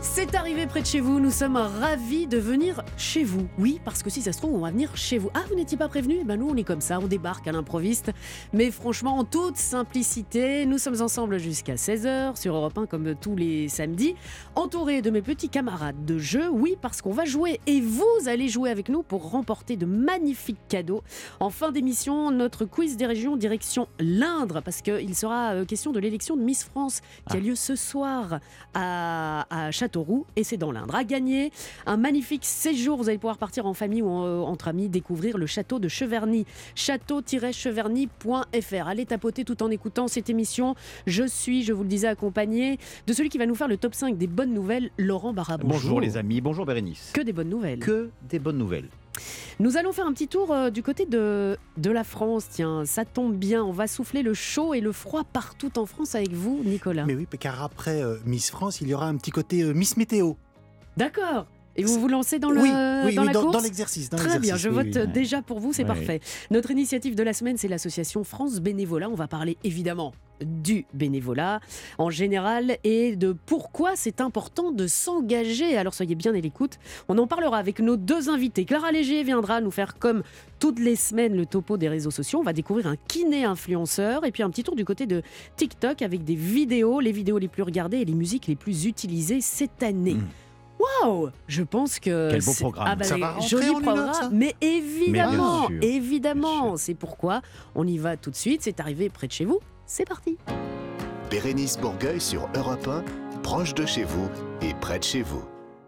C'est arrivé près de chez vous, nous sommes ravis de venir chez vous. Oui, parce que si ça se trouve, on va venir chez vous. Ah, vous n'étiez pas prévenu? Eh ben nous, on est comme ça, on débarque à l'improviste. Mais franchement, en toute simplicité, nous sommes ensemble jusqu'à 16h sur Europe 1 comme tous les samedis, entourés de mes petits camarades de jeu. Oui, parce qu'on va jouer et vous allez jouer avec nous pour remporter de magnifiques cadeaux. En fin d'émission, notre quiz des régions direction l'Indre, parce qu'il sera euh, question de l'élection de Miss France qui a lieu ce soir à, à Châteauroux et c'est dans l'Indre. À gagner un magnifique séjour, vous allez pouvoir partir en famille ou en- euh, entre amis découvrir le château de Cheverny, château-cheverny.fr. Allez tapoter tout en écoutant cette émission. Je suis, je vous le disais, accompagné de celui qui va nous faire le top 5 des bonnes nouvelles, Laurent Barra. Bonjour. les amis, bonjour Bérénice. Que des bonnes nouvelles. Que des bonnes nouvelles. Nous allons faire un petit tour euh, du côté de, de la France. Tiens, ça tombe bien. On va souffler le chaud et le froid partout en France avec vous, Nicolas. Mais oui, car après euh, Miss France, il y aura un petit côté euh, Miss Météo. D'accord. Et vous vous lancez dans le oui, oui, dans oui, la dans, course dans l'exercice. Très bien, je vote déjà pour vous, c'est parfait. Notre initiative de la semaine, c'est l'association France Bénévolat. On va parler évidemment du bénévolat en général et de pourquoi c'est important de s'engager. Alors soyez bien à l'écoute. On en parlera avec nos deux invités. Clara Léger viendra nous faire comme toutes les semaines le topo des réseaux sociaux. On va découvrir un kiné influenceur et puis un petit tour du côté de TikTok avec des vidéos, les vidéos les plus regardées et les musiques les plus utilisées cette année. Mm. Waouh Je pense que Quel beau c'est- programme. Ah bah, Ça les va rentrer joli en une heure, programme, ça? Mais évidemment, évidemment, c'est pourquoi on y va tout de suite. C'est arrivé près de chez vous. C'est parti. Bérénice Bourgueil sur Europe 1, proche de chez vous et près de chez vous.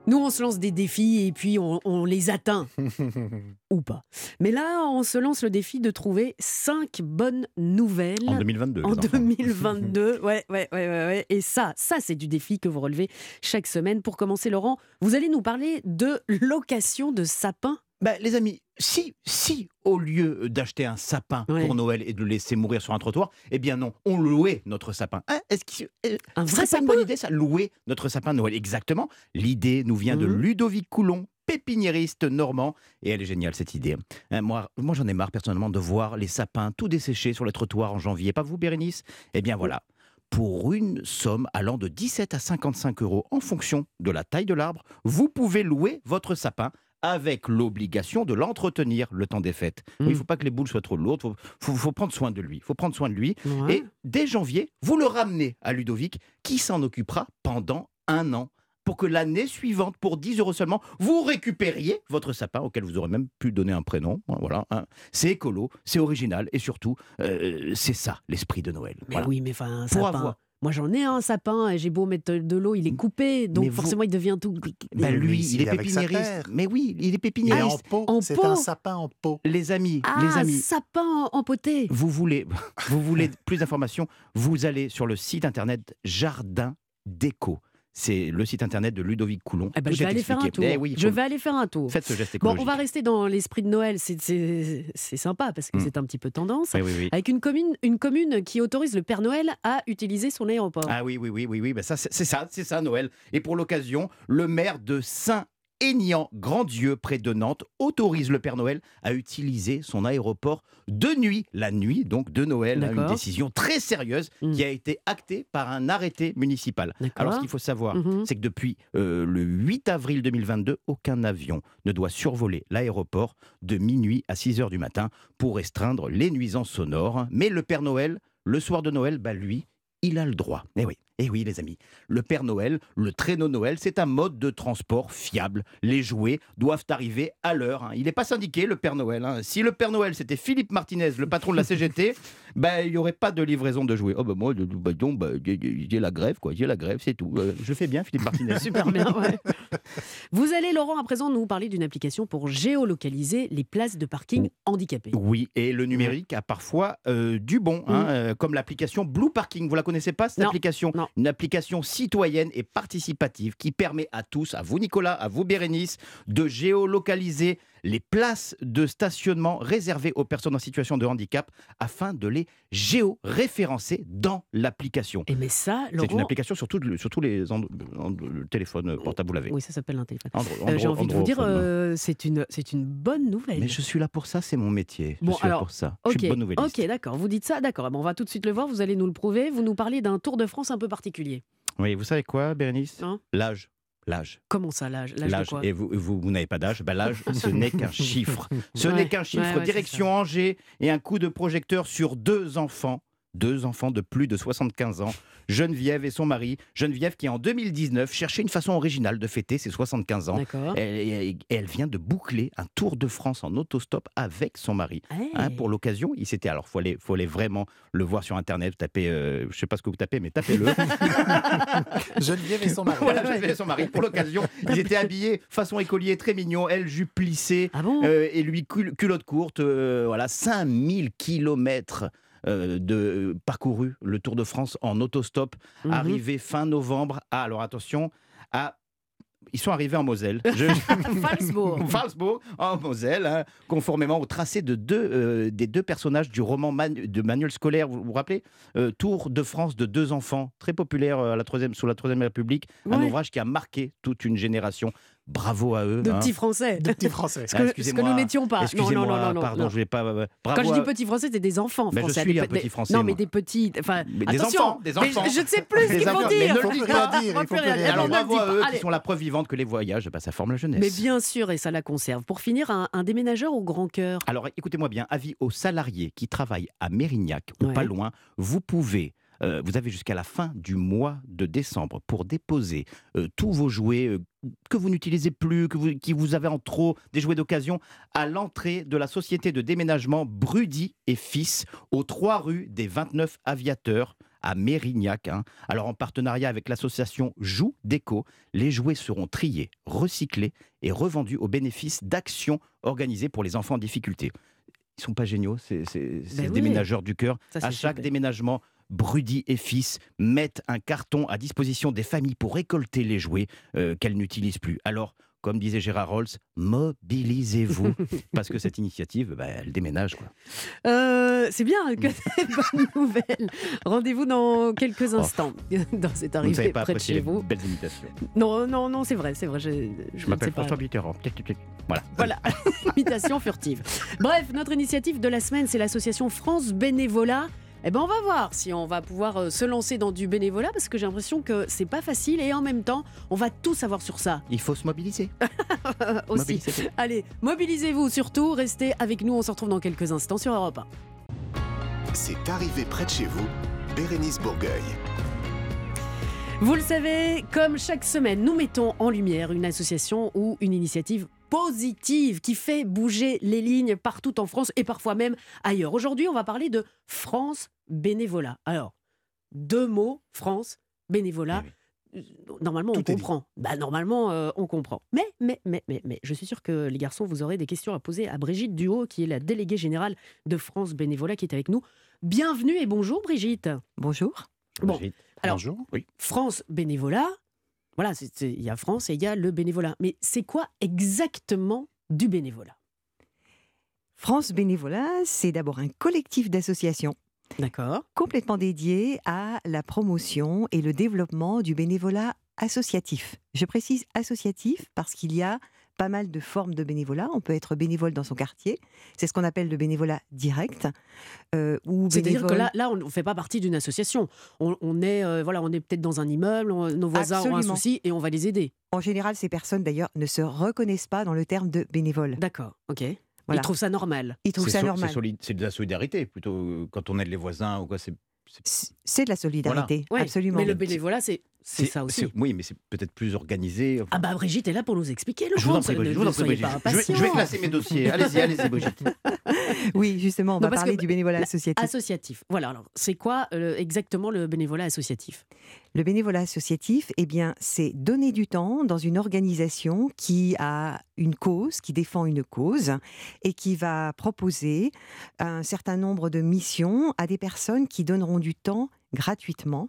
Nous, on se lance des défis et puis on, on les atteint ou pas. Mais là, on se lance le défi de trouver cinq bonnes nouvelles. En 2022. En les enfants. 2022, ouais, ouais, ouais, ouais, ouais. Et ça, ça, c'est du défi que vous relevez chaque semaine. Pour commencer, Laurent, vous allez nous parler de location de sapins. Bah, les amis, si, si au lieu d'acheter un sapin pour Noël et de le laisser mourir sur un trottoir, eh bien non, on louait notre sapin. Hein, Est-ce que euh, Un vrai pas une sapin bonne idée ça, louer notre sapin de Noël? Exactement. L'idée nous vient de Mhm. Ludovic Coulon, pépiniériste normand, et elle est géniale cette idée. Hein, moi, moi j'en ai marre personnellement de voir les sapins tout desséchés sur les trottoirs en janvier. Pas vous, Bérénice? Eh bien voilà. Pour une somme allant de 17 à 55 euros en fonction de la taille de l'arbre, vous pouvez louer votre sapin avec l'obligation de l'entretenir le temps des fêtes. Il ne faut pas que les boules soient trop lourdes, il faut, faut- faut prendre soin de lui. Il faut prendre soin de lui. Ouais. Et dès janvier, vous le ramenez à Ludovic, qui s'en occupera pendant un an. Pour que l'année suivante, pour 10 euros seulement, vous récupériez votre sapin, auquel vous aurez même pu donner un prénom. Voilà, hein. C'est écolo, c'est original, et surtout, euh, c'est ça l'esprit de Noël. Mais Voilà. oui, mais enfin, un Pour sapin. avoir- Moi, j'en ai un sapin et j'ai beau mettre de l'eau, il est coupé, donc Mais vous- forcément, il devient tout. Ben, Mais lui, il il est est avec sa pépiniériste. terre. Mais oui, il est Et en pépiniériste. pot, en c'est un sapin en pot. Les amis, Ah, les amis, sapin empoté. vous voulez, vous voulez plus d'informations, vous allez sur le site internet Jardin Déco. C'est le site internet de Ludovic Coulon. Eh ben, je vais aller faire un tour. Eh oui, je vais aller faire un tour. Faites ce geste Bon, écologique. on va rester dans l'esprit de Noël. C'est- sympa parce que Mm. c'est un petit peu tendance. Oui, oui, oui. Avec une commune, une commune qui autorise le Père Noël à utiliser son aéroport. Ah oui, oui, oui, oui, oui. Ben ça, c'est ça, c'est ça, Noël. Et pour l'occasion, le maire de Saint Aignan Grandieu près de Nantes autorise le Père Noël à utiliser son aéroport de nuit, la nuit donc de Noël, une décision très sérieuse Mm. qui a été actée par un arrêté municipal. Alors ce qu'il faut savoir, Mhm. c'est que depuis euh, le 8 avril 2022, aucun avion ne doit survoler l'aéroport de minuit à 6 heures du matin pour restreindre les nuisances sonores. Mais le Père Noël, le soir de Noël, bah lui, il a le droit. Eh oui, eh oui les amis, le Père Noël, le traîneau Noël, c'est un mode de transport fiable. Les jouets doivent arriver à l'heure. hein. Il n'est pas syndiqué, le Père Noël. hein. Si le Père Noël, c'était Philippe Martinez, le patron de la CGT, bah, il n'y aurait pas de livraison de jouets. Oh bah moi, bah, donc, bah, j'ai j'ai la grève, quoi. J'ai la grève, c'est tout. Euh, je fais bien, Philippe Martinez. Super bien, ouais. Vous allez, Laurent, à présent nous parler d'une application pour géolocaliser les places de parking handicapées. Oui, et le numérique a parfois euh, du bon, hein, Mm. euh, comme l'application Blue Parking. Vous la connaissez pas, cette Non, application? non. Une application citoyenne et participative qui permet à tous, à vous Nicolas, à vous Bérénice, de géolocaliser les places de stationnement réservées aux personnes en situation de handicap afin de les géoréférencer dans l'application. Et mais ça, C'est une application sur, tout- sur tous les and- téléphones portables, vous l'avez. Oui, ça s'appelle un téléphone. Euh, J'ai envie de vous dire, euh, c'est une, c'est une bonne nouvelle. Mais je suis là pour ça, c'est mon métier. Bon, je suis là alors, pour ça. Ok, Je suis bonne nouvelliste. ok, d'accord. Vous dites ça, d'accord. Ben, on va tout de suite le voir. Vous allez nous le prouver. Vous nous parlez d'un Tour de France un peu particulier. Oui, vous savez quoi, Bérénice? Hein? L'âge. L'âge. Comment ça, l'âge? L'âge Et vous, vous, vous n'avez pas d'âge? Ben, l'âge, ce n'est qu'un chiffre. Ce Ouais, n'est qu'un chiffre. ouais, ouais, c'est Direction Angers et un coup de projecteur sur deux enfants. Deux enfants de plus de 75 ans. Geneviève et son mari. Geneviève qui, en 2019, cherchait une façon originale de fêter ses 75 ans. D'accord. Elle, et elle vient de boucler un Tour de France en autostop avec son mari. Hey. Hein, pour l'occasion, il s'était. Alors, faut aller, faut aller vraiment le voir sur Internet. Tapez, euh, je sais pas ce que vous tapez, mais tapez-le. Geneviève et son mari. voilà, Geneviève et son mari. Pour l'occasion, ils étaient habillés façon écolier, très mignon. Elle jupe plissée Ah bon? euh, et lui cul- culotte courte. euh, voilà, 5000 kilomètres. Euh, de parcouru le Tour de France en autostop, Mhm. arrivé fin novembre à alors attention à ils sont arrivés en Moselle. Je- Falsbourg. En Moselle, hein, conformément au tracé de deux, euh, des deux personnages du roman Man- de Manuel Scolaire. Vous vous rappelez Euh, Tour de France de deux enfants, très populaire euh, à la troisième, sous la Troisième République. Un ouvrage qui a marqué toute une génération. Bravo à eux. De hein. petits Français. De petits Français. Ce que, ce que nous n'étions pas. Non, Excusez-moi, non, non, non, pardon, non. je vais pas. euh, bravo Quand je dis petits Français, c'est des enfants Mais je français. suis des un pe- petit Français, Non, mais des petits. Enfin, Mais des attention, enfants, des mais enfants. je ne sais plus ce qu'il faut dire. mais ne le plus pas. rien dire, il faut plus rien. Alors bravo à eux Allez. qui sont la preuve vivante que les voyages, bah, ça forme la jeunesse. Mais bien sûr, et ça la conserve. Pour finir, un, un déménageur au grand cœur. Alors écoutez-moi bien, avis aux salariés qui travaillent à Mérignac ou pas loin, vous pouvez, euh, vous avez jusqu'à la fin du mois de décembre pour déposer euh, tous vos jouets euh, que vous n'utilisez plus, que vous, qui vous avez en trop, des jouets d'occasion, à l'entrée de la société de déménagement Brudy et Fils, aux 3 rue des 29 Aviateurs à Mérignac. hein. Alors en partenariat avec l'association Joue Déco, les jouets seront triés, recyclés et revendus au bénéfice d'actions organisées pour les enfants en difficulté. Ils sont pas géniaux, ces, ces- ces Ben oui. déménageurs du cœur. Ça, À chaque super. déménagement, Brudy et Fils mettent un carton à disposition des familles pour récolter les jouets euh, qu'elles n'utilisent plus. Alors, comme disait Gérard Rolls, mobilisez-vous, parce que cette initiative, bah, elle déménage. Quoi. Euh, c'est bien que des bonnes nouvelles. Rendez-vous dans quelques instants dans cette Vous savez arrivée pas près de chez vous. belles imitations. Non, non, non, c'est vrai, c'est vrai. Je, je Je ne m'appelle. François Mitterrand. Voilà. Voilà, imitation furtive. Bref, notre initiative de la semaine, c'est l'association France Bénévolat. Eh ben, on va voir si on va pouvoir euh, se lancer dans du bénévolat parce que j'ai l'impression que c'est pas facile et en même temps, on va tout savoir sur ça Il faut se mobiliser. aussi. Allez, mobilisez-vous surtout, restez avec nous, on se retrouve dans quelques instants sur Europe 1. C'est arrivé près de chez vous, Bérénice Bourgueil. Vous le savez, comme chaque semaine, nous mettons en lumière une association ou une initiative positive qui fait bouger les lignes partout en France et parfois même ailleurs. Aujourd'hui, on va parler de France Bénévolat. Alors, deux mots, France Bénévolat. Eh Normalement, Tout on comprend. Bah, normalement, euh, on comprend. Mais, mais, mais, mais, mais, je suis sûr que les garçons, vous aurez des questions à poser à Brigitte Duhaut, qui est la déléguée générale de France Bénévolat, qui est avec nous. Bienvenue et bonjour, Brigitte. Bonjour. Bon, Brigitte. Alors, Bonjour. France bénévolat, voilà, il y a France et il y a le bénévolat. Mais c'est quoi exactement du bénévolat? France Bénévolat, c'est d'abord un collectif d'associations D'accord complètement dédié à la promotion et le développement du bénévolat associatif. Je précise associatif parce qu'il y a pas mal de formes de bénévolat. On peut être bénévole dans son quartier. C'est ce qu'on appelle le bénévolat direct. euh, C'est-à-dire que là, là on ne fait pas partie d'une association. On, on est, euh, voilà, on est peut-être dans un immeuble, on- nos voisins ont un souci et on va les aider. En général, ces personnes d'ailleurs ne se reconnaissent pas dans le terme de bénévole. D'accord, ok. Ils trouvent ça normal. Ils trouvent C'est ça so- normal. c'est de la solidarité plutôt euh, quand on aide les voisins ou quoi. C'est C'est de la solidarité, Ouais, absolument. Mais le bénévolat, c'est c'est ça aussi. Oui, mais c'est peut-être plus organisé. Ah bah Brigitte est là pour nous expliquer. je vous en Laurence, prie, Brigitte. ne- Je vous en prie, Brigitte. Je vais, je vais impatiente. classer mes dossiers. Allez-y, allez-y, Brigitte. Oui, justement, on Non, va que parler du bénévolat la- associatif. Associatif. Voilà, alors c'est quoi euh, exactement le bénévolat associatif? Le bénévolat associatif, eh c'est donner du temps dans une organisation qui a une cause, qui défend une cause et qui va proposer un certain nombre de missions à des personnes qui donneront du temps gratuitement,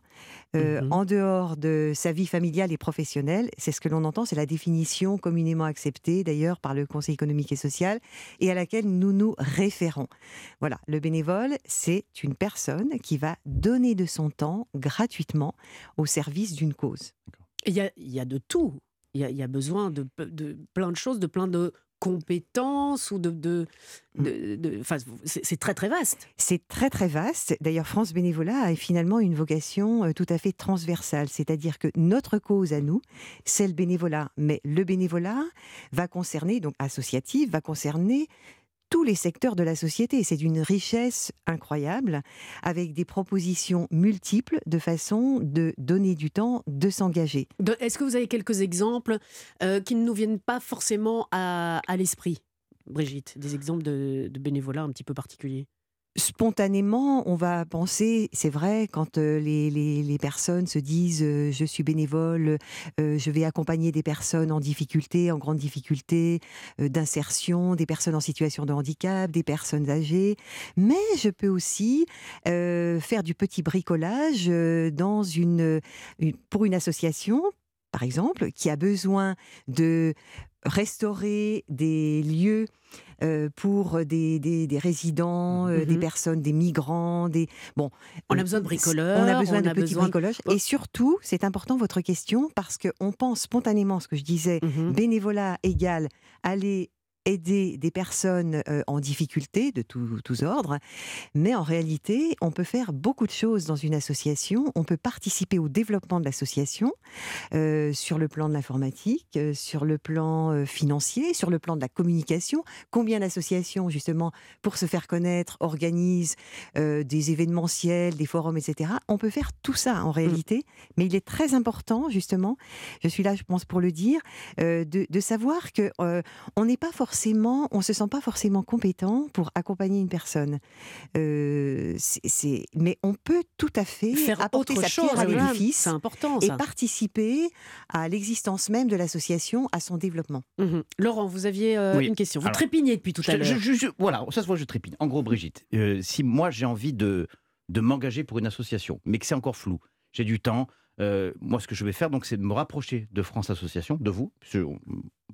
euh, Mhm. en dehors de sa vie familiale et professionnelle. C'est ce que l'on entend, c'est la définition communément acceptée d'ailleurs par le Conseil économique et social et à laquelle nous nous référons. Voilà, le bénévole, c'est une personne qui va donner de son temps gratuitement au service d'une cause. Il y a, il y a de tout. Il y a, il y a besoin de, de plein de choses, de plein de compétences ou de. de, de- de- enfin, c'est c'est très très vaste. C'est très très vaste. D'ailleurs, France Bénévolat a finalement une vocation euh, tout à fait transversale, c'est-à-dire que notre cause à nous, c'est le bénévolat. Mais le bénévolat va concerner, donc associatif, va concerner tous les secteurs de la société. C'est d'une richesse incroyable, avec des propositions multiples de façon de donner du temps, de s'engager. Est-ce que vous avez quelques exemples euh, qui ne nous viennent pas forcément à, à l'esprit, Brigitte? Des exemples de, de bénévolat un petit peu particuliers? Spontanément, on va penser, c'est vrai, quand euh, les, les- personnes se disent euh, je suis bénévole, euh, je vais accompagner des personnes en difficulté, en grande difficulté, d'insertion, des personnes en situation de handicap, des personnes âgées, mais je peux aussi faire du petit bricolage dans une- pour une association, par exemple, qui a besoin de restaurer des lieux euh, pour des, des- des résidents, euh, des Mhm. personnes, des migrants, des bon. On a besoin de bricoleurs, On a besoin on de a petits besoin bricolages. Et surtout, c'est important votre question parce qu'on pense spontanément ce que je disais. Mhm. Bénévolat égale aller aider des personnes euh, en difficulté de tous- tous ordres, mais en réalité, on peut faire beaucoup de choses dans une association. On peut participer au développement de l'association euh, sur le plan de l'informatique, euh, sur le plan euh, financier, sur le plan de la communication. Combien d'associations, justement, pour se faire connaître, organisent des événementiels, des forums, etc. On peut faire tout ça en réalité, mais il est très important, justement, je suis là, je pense, pour le dire, de, de savoir que on n'est pas forcément, on se sent pas forcément compétent pour accompagner une personne. Euh, c'est- mais on peut tout à fait Faire apporter autre sa chose, pierre à l'édifice c'est important et participer à l'existence même de l'association, à son développement. Mhm. Laurent, vous aviez euh, Oui. une question. Vous Alors, trépignez depuis tout à l'heure. voilà, ça se voit, je trépigne. En gros, Brigitte, euh, si moi j'ai envie de, de m'engager pour une association, mais que c'est encore flou, j'ai du temps, euh, moi ce que je vais faire, donc, c'est de me rapprocher de France Association, de vous,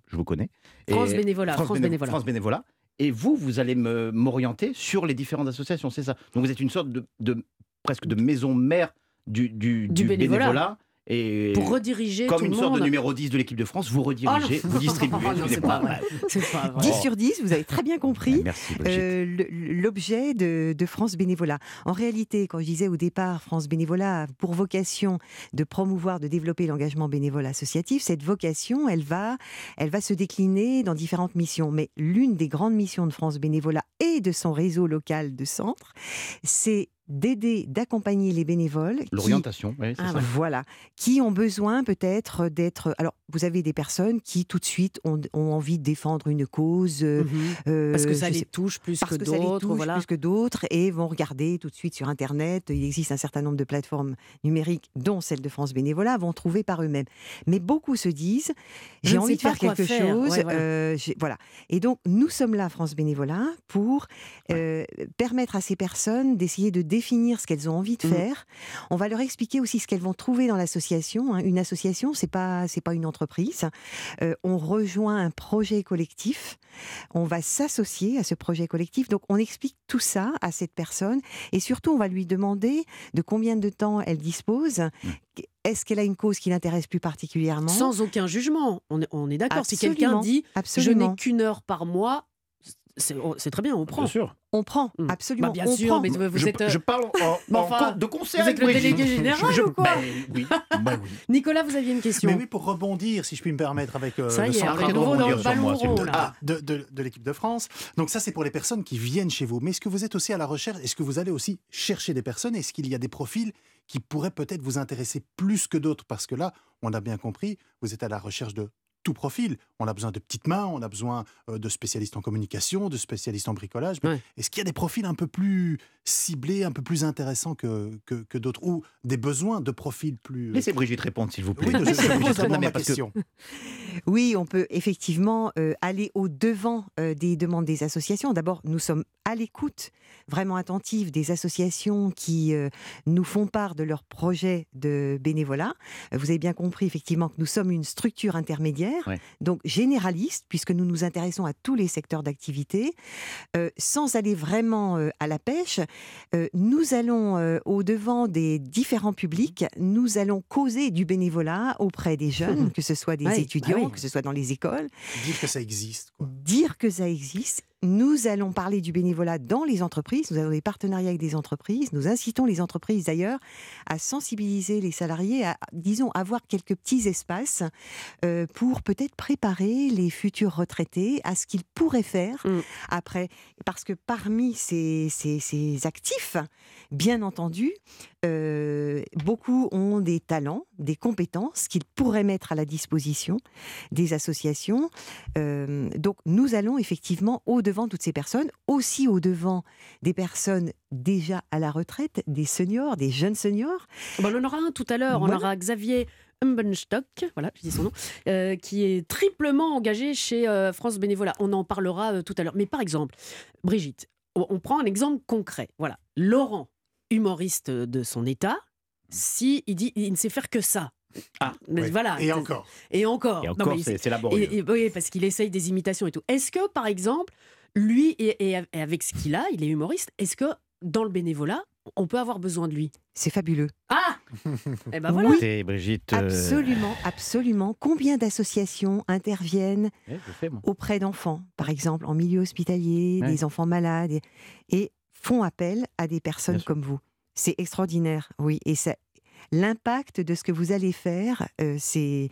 je vous connais. France Et- Bénévolat. France, Bénévolat. France Bénévolat. Et vous, vous allez me- m'orienter sur les différentes associations, c'est ça. Donc vous êtes une sorte de, de- presque de maison mère du, du, Du bénévolat. Et Pour rediriger comme tout une le sorte monde. de numéro 10 de l'équipe de France, vous Oh redirigez, vous distribuez. Non, c'est excusez-moi. pas vrai. C'est pas vrai. 10 sur 10, vous avez très bien compris. Merci, Brigitte. euh, l'objet de, de France Bénévolat. En réalité, quand je disais au départ, France Bénévolat a pour vocation de promouvoir, de développer l'engagement bénévole associatif, cette vocation, elle va, elle va se décliner dans différentes missions. Mais l'une des grandes missions de France Bénévolat et de son réseau local de centres, c'est d'aider, d'accompagner les bénévoles qui L'orientation, oui, c'est Ah, ça. voilà, qui ont besoin peut-être d'être. Alors, vous avez des personnes qui tout de suite ont, ont envie de défendre une cause. euh, Mhm. euh, Parce que ça les sais- touche plus parce que que ça les d'autres. touche Voilà. plus que d'autres et vont regarder tout de suite sur Internet. Il existe un certain nombre de plateformes numériques, dont celle de France Bénévolat, vont trouver par eux-mêmes. Mais beaucoup se disent j'ai envie de faire quelque faire. chose. Ouais, voilà. euh, voilà. Et donc, nous sommes là, France Bénévolat, pour euh, permettre à ces personnes d'essayer de définir ce qu'elles ont envie de Mhm. faire. On va leur expliquer aussi ce qu'elles vont trouver dans l'association. hein. Une association, c'est pas c'est pas une entreprise. Euh, on rejoint un projet collectif. On va s'associer à ce projet collectif. Donc, on explique tout ça à cette personne et surtout, on va lui demander de combien de temps elle dispose. Est-ce qu'elle a une cause qui l'intéresse plus particulièrement? Sans aucun jugement. On est, d'accord. Si quelqu'un Absolument. dit je Absolument. n'ai qu'une heure par mois, c'est très bien, on prend. Bien sûr. On prend, Mm. absolument. Bah, bien on sûr, prend. mais vous je, êtes. euh, je parle en, en enfin, de concert. vous êtes avec le délégué général Je- ou quoi ben oui, ben oui. Nicolas, vous aviez une question. Mais oui, pour rebondir, si je puis me permettre, avec euh, Ça le y centre est de. Ah, de, de- de l'équipe de France. Donc ça, c'est pour les personnes qui viennent chez vous. Mais est-ce que vous êtes aussi à la recherche? Est-ce que vous allez aussi chercher des personnes? Est-ce qu'il y a des profils qui pourraient peut-être vous intéresser plus que d'autres? Parce que là, on a bien compris, vous êtes à la recherche de tout profil. On a besoin de petites mains, on a besoin euh, de spécialistes en communication, de spécialistes en bricolage. Mais Ouais. Est-ce qu'il y a des profils un peu plus ciblés, un peu plus intéressants que, que, que d'autres Ou des besoins de profils plus... euh, Laissez Brigitte répondre, s'il vous plaît. Oui, je, je pose ma que-. Oui, on peut effectivement euh, aller au-devant euh, des demandes des associations. D'abord, nous sommes à l'écoute, vraiment attentive des associations qui euh, nous font part de leurs projets de bénévolat. Vous avez bien compris effectivement que nous sommes une structure intermédiaire, donc généraliste, puisque nous nous intéressons à tous les secteurs d'activité. Sans aller vraiment à la pêche, nous allons au-devant des différents publics, nous allons causer du bénévolat auprès des jeunes, que ce soit des bah étudiants. Que ce soit dans les écoles Dire que ça existe. quoi. dire que ça existe. Nous allons parler du bénévolat dans les entreprises. Nous avons des partenariats avec des entreprises. Nous incitons les entreprises d'ailleurs à sensibiliser les salariés, à, disons, avoir quelques petits espaces euh, pour peut-être préparer les futurs retraités à ce qu'ils pourraient faire Mm. après. Parce que parmi ces, ces- ces actifs, bien entendu, euh, beaucoup ont des talents, des compétences qu'ils pourraient mettre à la disposition des associations. Euh, donc nous allons effectivement au-devant de toutes ces personnes, aussi au-devant des personnes déjà à la retraite, des seniors, des jeunes seniors. Bon, on en aura un tout à l'heure. On aura Xavier Humbenstock, voilà, je dis son nom, euh, qui est triplement engagé chez euh, France Bénévolat. On en parlera euh, tout à l'heure. Mais par exemple, Brigitte, on, prend un exemple concret. Voilà, Laurent, humoriste de son état, si il dit il ne sait faire que ça. Ah, Mais Ouais. voilà. Et encore. Et encore. Et Non, encore, mais c'est laborieux. et- et- oui, parce qu'il essaye des imitations et tout. Est-ce que, par exemple, lui, et, avec ce qu'il a, il est humoriste, est-ce que dans le bénévolat, on peut avoir besoin de lui? C'est fabuleux. Ah Eh ben voilà. Écoutez, Brigitte. euh, Absolument, absolument. Combien d'associations interviennent ouais, moi. auprès d'enfants, par exemple en milieu hospitalier, Ouais. des enfants malades, et, et font appel à des personnes Bien sûr. comme vous. C'est extraordinaire, oui. Et ça, l'impact de ce que vous allez faire, euh, c'est,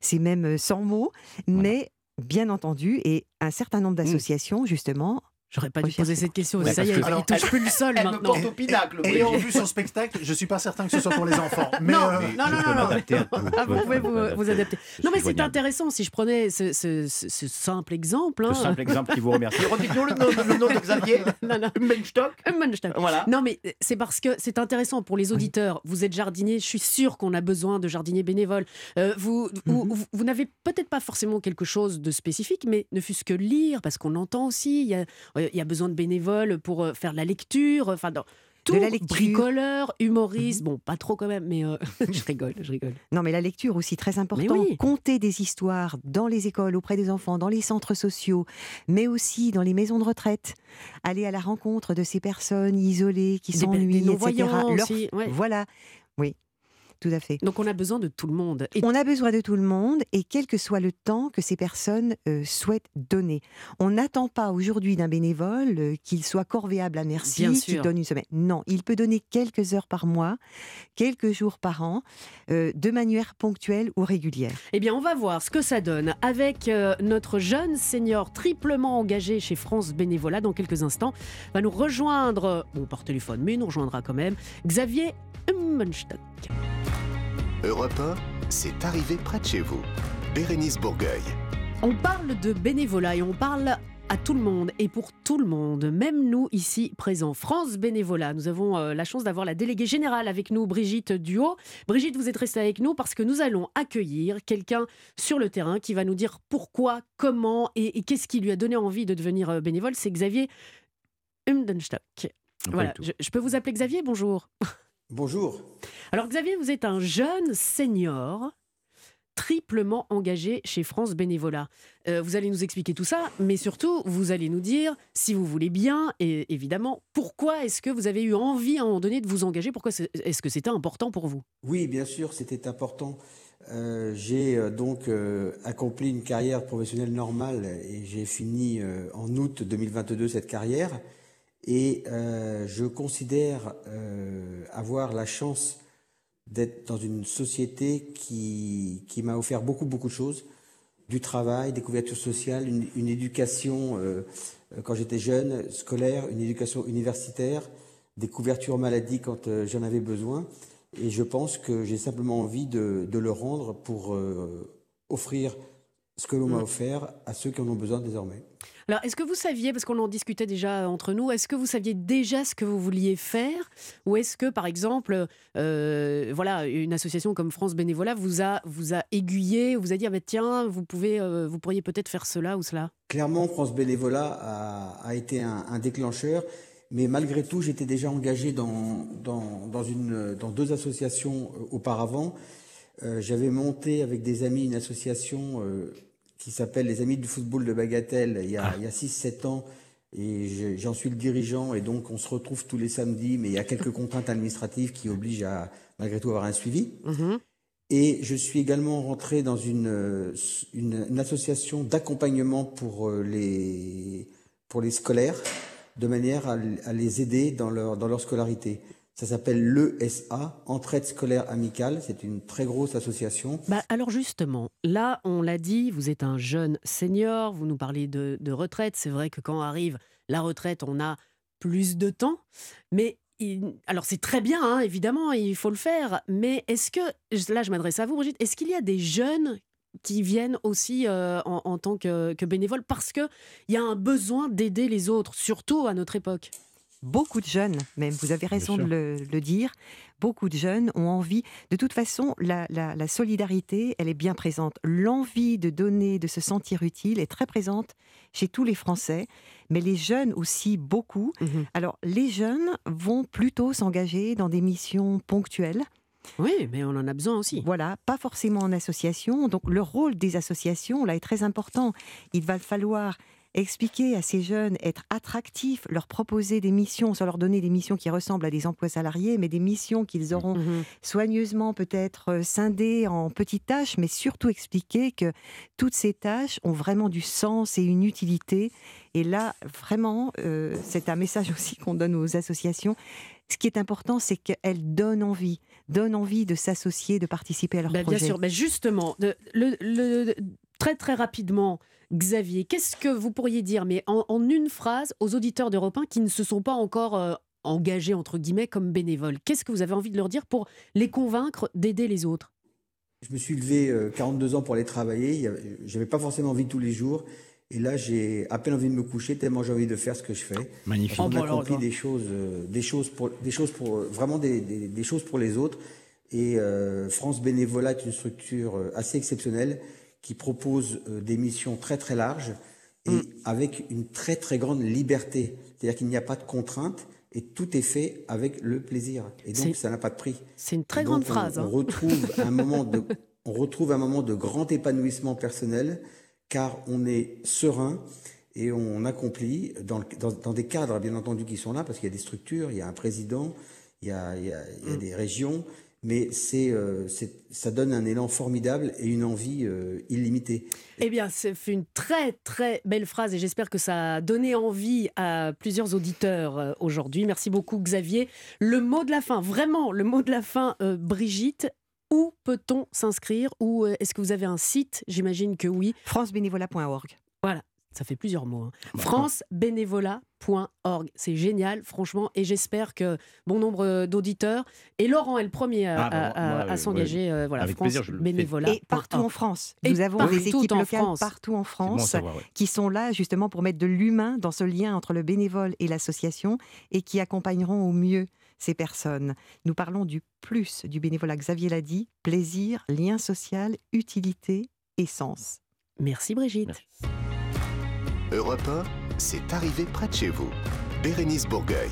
c'est même euh, sans mots, mais bien entendu, et un certain nombre d'associations, justement, J'aurais pas dû poser cette question. Ouais, ça y est, que- il Alors, touche plus le sol Elle me maintenant. porte au pinacle. Ayant vu son spectacle, je suis pas certain que ce soit pour les enfants. Mais Non, euh, non, non, non, non. Ah, vous pouvez vous, adapter. Je Non, mais c'est intéressant si je prenais ce, ce- ce- ce simple exemple. Le hein. simple exemple qui vous remercie. Redites-nous le nom, le nom de Xavier Non, non. Humbenstock. Hummenstein. Voilà. Non, mais c'est parce que c'est intéressant pour les auditeurs. Vous êtes jardinier, je suis sûr qu'on a besoin de jardiniers bénévoles. Euh, vous vous, Mhm. vous- vous n'avez peut-être pas forcément quelque chose de spécifique, mais ne fût-ce que lire, parce qu'on entend aussi, il y a, euh, il y a besoin de bénévoles pour euh, faire la lecture, enfin, dans tout, la lecture. bricoleur, humoriste, Mhm. bon, pas trop quand même, mais euh, je rigole, je rigole. Non, mais la lecture aussi très important. oui. Conter des histoires dans les écoles, auprès des enfants, dans les centres sociaux, mais aussi dans les maisons de retraite. Aller à la rencontre de ces personnes isolées qui s'ennuient, etc. Leur- aussi, ouais. Voilà, oui, tout à fait. Donc on a besoin de tout le monde. Et On a besoin de tout le monde et quel que soit le temps que ces personnes euh, souhaitent donner. On n'attend pas aujourd'hui d'un bénévole euh, qu'il soit corvéable à merci, qu'il donne une semaine. Non, il peut donner quelques heures par mois, quelques jours par an, euh, de manière ponctuelle ou régulière. Eh bien, on va voir ce que ça donne avec notre jeune senior triplement engagé chez France Bénévolat dans quelques instants. Va nous rejoindre, bon, par téléphone, mais il nous rejoindra quand même, Xavier Hummenstock. Europe 1, c'est arrivé près de chez vous. Bérénice Bourgueil. On parle de bénévolat et on parle à tout le monde et pour tout le monde, même nous ici présents. France Bénévolat, nous avons euh, la chance d'avoir la déléguée générale avec nous, Brigitte Duo. Brigitte, vous êtes restée avec nous parce que nous allons accueillir quelqu'un sur le terrain qui va nous dire pourquoi, comment et, et qu'est-ce qui lui a donné envie de devenir euh, bénévole. C'est Xavier Humdenstock. Voilà, je peux vous appeler Xavier? Bonjour. Bonjour. Alors Xavier, vous êtes un jeune senior triplement engagé chez France Bénévolat. Euh, vous allez nous expliquer tout ça, mais surtout, vous allez nous dire, si vous voulez bien, et évidemment, pourquoi est-ce que vous avez eu envie à un moment donné de vous engager? Pourquoi est-ce que c'était important pour vous? Oui, bien sûr, c'était important. Euh, j'ai euh, donc accompli une carrière professionnelle normale et j'ai fini en août 2022 cette carrière. Et euh, je considère euh, avoir la chance d'être dans une société qui, qui m'a offert beaucoup, beaucoup de choses. Du travail, des couvertures sociales, une, une éducation, euh, quand j'étais jeune, scolaire, une éducation universitaire, des couvertures maladie quand j'en avais besoin. Et je pense que j'ai simplement envie de, de le rendre pour offrir ce que l'on m'a Mm. offert à ceux qui en ont besoin désormais. Alors, est-ce que vous saviez, parce qu'on en discutait déjà entre nous, est-ce que vous saviez déjà ce que vous vouliez faire? Ou est-ce que, par exemple, euh, voilà, une association comme France Bénévolat vous a, vous a aiguillé, vous a dit, ah ben, tiens, vous, pouvez, euh, vous pourriez peut-être faire cela ou cela? Clairement, France Bénévolat a, a été un, déclencheur, mais malgré tout, j'étais déjà engagé dans, dans, deux associations euh, auparavant. J'avais monté avec des amis une association qui s'appelle les Amis du football de Bagatelle il y a, ah. a 6-7 ans. Et j'en suis le dirigeant et donc on se retrouve tous les samedis, mais il y a quelques contraintes administratives qui obligent à malgré tout avoir un suivi. Mmh. Et je suis également rentré dans une, une, une association d'accompagnement pour euh, les, pour les scolaires, de manière à, à les aider dans leur, dans leur scolarité. Ça s'appelle l'ESA, Entraide scolaire amicale. C'est une très grosse association. Bah alors justement, là, on l'a dit, vous êtes un jeune senior, vous nous parlez de, retraite. C'est vrai que quand arrive la retraite, on a plus de temps. Mais alors c'est très bien, hein, évidemment, il faut le faire. Mais est-ce que, là je m'adresse à vous Brigitte, est-ce qu'il y a des jeunes qui viennent aussi euh, en, en, tant que, que bénévoles? Parce qu'il y a un besoin d'aider les autres, surtout à notre époque beaucoup de jeunes, même, vous avez raison de le, le, dire, beaucoup de jeunes ont envie, de toute façon, la, la, la solidarité, elle est bien présente. L'envie de donner, de se sentir utile est très présente chez tous les Français, mais les jeunes aussi beaucoup. Mmh. Alors, les jeunes vont plutôt s'engager dans des missions ponctuelles. Oui, mais on en a besoin aussi. Voilà, pas forcément en association. Donc le rôle des associations, là, est très important. Il va falloir expliquer à ces jeunes, être attractifs, leur proposer des missions, sans leur donner des missions qui ressemblent à des emplois salariés, mais des missions qu'ils auront mmh soigneusement peut-être euh, scindées en petites tâches, mais surtout expliquer que toutes ces tâches ont vraiment du sens et une utilité. Et là, vraiment, euh, c'est un message aussi qu'on donne aux associations. Ce qui est important, c'est qu'elles donnent envie, donnent envie de s'associer, de participer à leur ben, projet. Bien sûr, mais justement, le, le, très très rapidement, Xavier, qu'est-ce que vous pourriez dire, mais en, en une phrase, aux auditeurs d'Europe 1 qui ne se sont pas encore euh, engagés, entre guillemets, comme bénévoles? Qu'est-ce que vous avez envie de leur dire pour les convaincre d'aider les autres? Je me suis levé euh, 42 ans pour aller travailler. J'avais pas forcément envie tous les jours. Et là, j'ai à peine envie de me coucher tellement j'ai envie de faire ce que je fais. Magnifique. On accomplit des choses, euh, des choses pour, des choses pour vraiment des, des, des choses pour les autres. Et euh, France Bénévolat est une structure euh, assez exceptionnelle qui propose euh, des missions très très larges et mm. avec une très très grande liberté. C'est-à-dire qu'il n'y a pas de contraintes et tout est fait avec le plaisir. Et donc ça n'a pas de prix. C'est une très grande on, phrase. On, hein. retrouve un moment de, on retrouve un moment de grand épanouissement personnel car on est serein et on accomplit dans, dans, dans, des cadres bien entendu qui sont là parce qu'il y a des structures, il y a un président, il y a, il y a, il y a mm. des régions mais c'est, euh, ça donne un élan formidable et une envie euh, illimitée. Eh bien, c'est une très très belle phrase et j'espère que ça a donné envie à plusieurs auditeurs euh, aujourd'hui. Merci beaucoup Xavier. Le mot de la fin, vraiment le mot de la fin, euh, Brigitte. Où peut-on s'inscrire Ou est-ce que vous avez un site? J'imagine que oui. francebénévolat.org. Voilà, ça fait plusieurs mots. Hein. francebénévolat.org. C'est génial, franchement, et j'espère que bon nombre d'auditeurs, et Laurent est le premier à, Ah, bah, à- à- moi, à s'engager, euh, voilà, Avec France plaisir. Bénévolat. Et partout en France. Et Nous avons des équipes en locales France. partout en bon France savoir, ouais. qui sont là justement pour mettre de l'humain dans ce lien entre le bénévole et l'association et qui accompagneront au mieux ces personnes. Nous parlons du plus du bénévolat. Xavier l'a dit, plaisir, lien social, utilité et sens. Merci Brigitte. Merci. Europe 1, c'est arrivé près de chez vous. Bérénice Bourgueil.